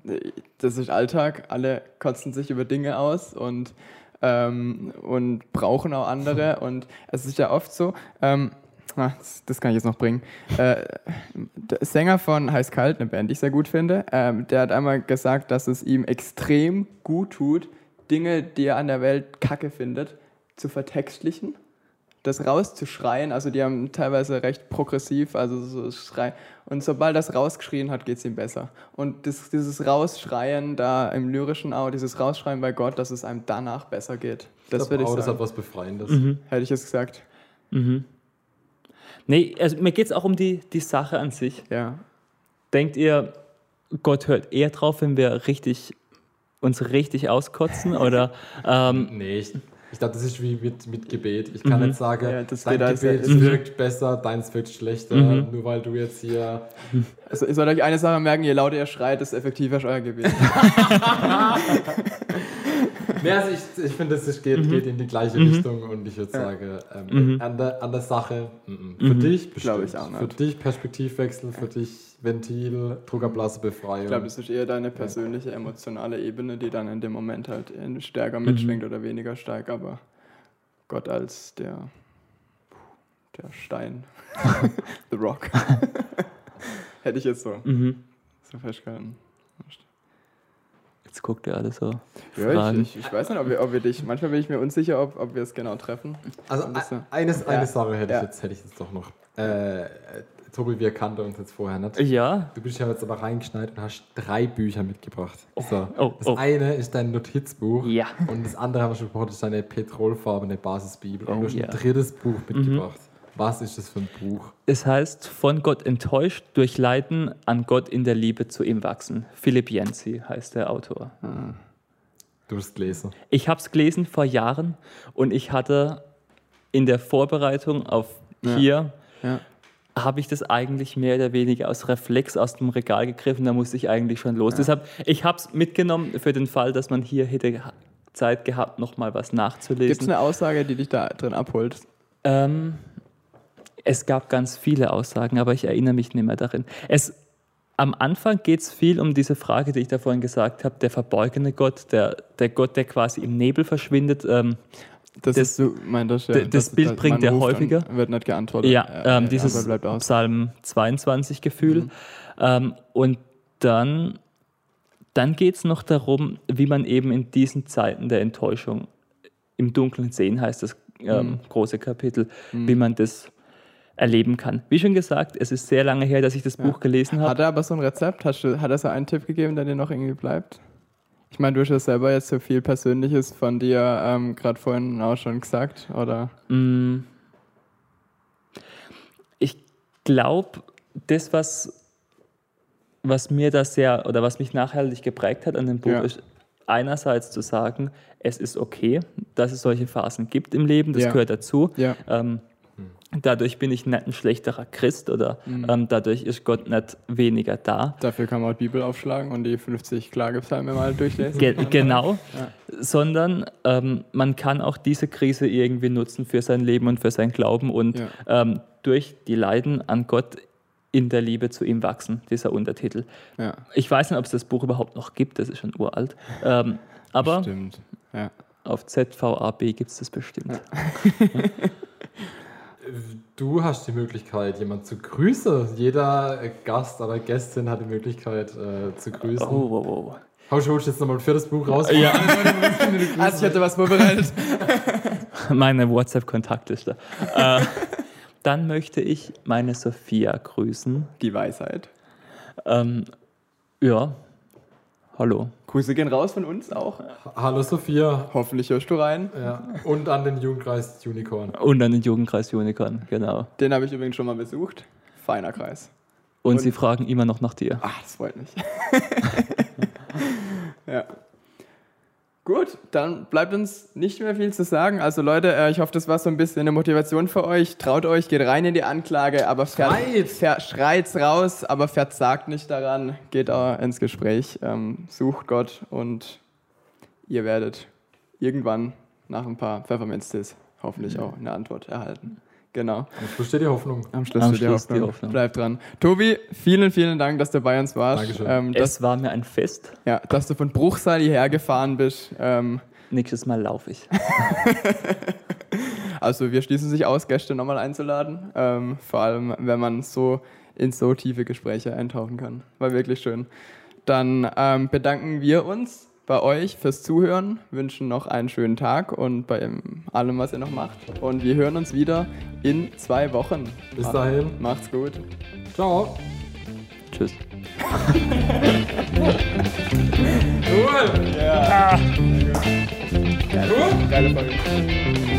äh, das ist Alltag, alle kotzen sich über Dinge aus und, ähm, und brauchen auch andere und es ist ja oft so, ähm, das, das kann ich jetzt noch bringen. Äh, der Sänger von Heiß Kalt, eine Band, die ich sehr gut finde, ähm, der hat einmal gesagt, dass es ihm extrem gut tut, Dinge, die er an der Welt kacke findet, zu vertextlichen, das rauszuschreien. Also die haben teilweise recht progressiv, also so Schrei. Und sobald das rausgeschrien hat, geht es ihm besser. Und das, dieses Rausschreien da im lyrischen auch, dieses Rausschreien bei Gott, dass es einem danach besser geht. Das Ich würde ich auch, das hat sagen. was Befreiendes. Hätte ich jetzt gesagt. Nee, also mir geht es auch um die, die Sache an sich. Ja. Denkt ihr, Gott hört eher drauf, wenn wir richtig, uns richtig auskotzen? Oder ähm, Nee, ich, ich glaube, das ist wie mit, mit Gebet. Ich kann nicht sagen, Ja, das dein Gebet Mhm. wirkt besser, deins wirkt schlechter, nur weil du jetzt hier. Also ihr sollt euch eine Sache merken, je lauter ihr schreit, desto effektiver ist euer Gebet. Nee, also ich, ich finde, es geht, Mhm. geht in die gleiche Richtung und ich würde sagen, ähm, an, der, an der Sache, mm, mm. für dich bestimmt. Ich auch nicht. Für dich Perspektivwechsel, für dich Ventil, Druckerblase Befreiung. Ich glaube, das ist eher deine persönliche, emotionale Ebene, die dann in dem Moment halt in- stärker mitschwingt oder weniger stark, aber Gott als der, der Stein, The Rock, hätte ich jetzt so, so festgehalten. jetzt guckt ihr alle so. Ja, ich, ich, ich weiß nicht, ob wir, ob wir dich, manchmal bin ich mir unsicher, ob, ob wir es genau treffen. Also Und das, e- eines, eine Ja. Sache hätte, Ja. ich jetzt, hätte ich jetzt doch noch. Äh, Tobi, wir kannten uns jetzt vorher nicht. Ja, Du bist ja jetzt aber reingeschneit und hast drei Bücher mitgebracht. So. Oh, das oh. eine ist dein Notizbuch Ja. und das andere haben wir schon gesprochen, das ist deine petrolfarbene Basisbibel. Und Oh, du hast. Mhm. ein drittes Buch mitgebracht. Was ist das für ein Buch? es heißt, von Gott enttäuscht, durch Leiden an Gott in der Liebe zu ihm wachsen. Philipp Jensi heißt der Autor. Du hast gelesen. Ich habe es gelesen vor Jahren und ich hatte in der Vorbereitung auf Ja. hier, Ja. habe ich das eigentlich mehr oder weniger aus Reflex aus dem Regal gegriffen, da musste ich eigentlich schon los. Deshalb, ich habe es mitgenommen für den Fall, dass man hier hätte Zeit gehabt, nochmal was Gibt es nachzulesen. eine Aussage, die dich da drin abholt? Ähm, es gab ganz viele Aussagen, aber ich erinnere mich nicht mehr darin. Es, am Anfang geht es viel um diese Frage, die ich da vorhin gesagt habe, der verborgene Gott, der, der Gott, der quasi im Nebel verschwindet. Ähm, Das, Das- ist, du meintest ja. das dass- Bild bringt er häufiger. Wird nicht geantwortet. Ja, Äh, ähm, äh, dieses. Psalm 22 Gefühl. Ähm, und dann, dann geht es noch darum, wie man eben in diesen Zeiten der Enttäuschung im Dunkeln sehen, heißt das ähm, große Kapitel, wie man das erleben kann. Wie schon gesagt, es ist sehr lange her, dass ich das Buch gelesen habe. Hat er aber so ein Rezept? Hast du, hat er so einen Tipp gegeben, der dir noch irgendwie bleibt? Ich meine, du hast ja selber jetzt so viel Persönliches von dir ähm, gerade vorhin auch schon gesagt, oder? Mm. Ich glaube, das, was, was mir da sehr oder was mich nachhaltig geprägt hat an dem Buch, Ja. ist einerseits zu sagen, es ist okay, dass es solche Phasen gibt im Leben, das Ja. gehört dazu. Ja. Ähm, dadurch bin ich nicht ein schlechterer Christ oder Mhm. ähm, dadurch ist Gott nicht weniger da. Dafür kann man auch die Bibel aufschlagen und die 50 Klagepsalme mal durchlesen. Ge genau, sondern ähm, man kann auch diese Krise irgendwie nutzen für sein Leben und für sein Glauben und Ja. ähm, durch die Leiden an Gott in der Liebe zu ihm wachsen, dieser Untertitel. Ja, Ich weiß nicht, ob es das Buch überhaupt noch gibt, das ist schon uralt. Ähm, aber stimmt. Ja. auf ZVAB gibt es das bestimmt. Du hast die Möglichkeit, jemanden zu grüßen. Jeder Gast oder Gästin hat die Möglichkeit äh, zu grüßen. Oh, wow, wow. Hau schon jetzt nochmal für das Buch raus. Ja. Also ich hatte was vorbereitet. Meine WhatsApp-Kontaktliste. äh, dann möchte ich meine Sophia grüßen. Die Weisheit. Ähm, ja, hallo. Grüße gehen raus von uns auch. Hallo Sophia. Hoffentlich hörst du rein. Ja. Und an den Jugendkreis Unicorn. Und an den Jugendkreis Unicorn, genau. Den habe ich übrigens schon mal besucht. Feiner Kreis. Und, Und- sie fragen immer noch nach dir. Ach, das freut mich. ja. Gut, dann bleibt uns nicht mehr viel zu sagen. Also Leute, äh, ich hoffe, das war so ein bisschen eine Motivation für euch. Traut euch, geht rein in die Anklage, aber ver Schreit! ver schreit's raus, aber verzagt nicht daran. Geht auch ins Gespräch, ähm, sucht Gott und ihr werdet irgendwann nach ein paar Pfefferminztees hoffentlich auch eine Antwort erhalten. Genau. Am Schluss steht die Hoffnung. Am Schluss, Am steht die, Schluss die Hoffnung. Hoffnung. Bleibt dran. Tobi, vielen, vielen Dank, dass du bei uns warst. Dankeschön. Ähm, dass, Es war mir ein Fest. ja, dass du von Bruchsal hierher gefahren bist. Ähm, Nächstes Mal laufe ich. also wir schließen sich aus, Gäste nochmal einzuladen. Ähm, vor allem, wenn man so in so tiefe Gespräche eintauchen kann. War wirklich schön. Dann ähm, bedanken wir uns bei euch fürs Zuhören, wünschen noch einen schönen Tag und bei allem, was ihr noch macht. Und wir hören uns wieder in zwei Wochen. Bis dahin. Macht's gut. Ciao. Tschüss. Cool. Geile Folge.